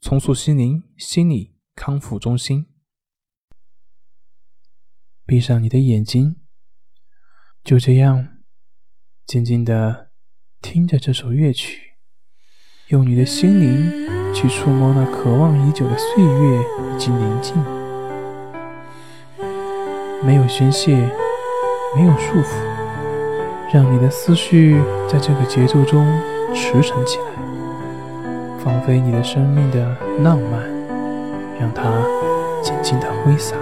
重塑心灵心理康复中心。闭上你的眼睛，就这样静静的听着这首乐曲，用你的心灵去触摸那渴望已久的岁月以及宁静。没有宣泄，没有束缚，让你的思绪在这个节奏中驰骋起来。放飞你的生命的浪漫，让它尽情的挥洒。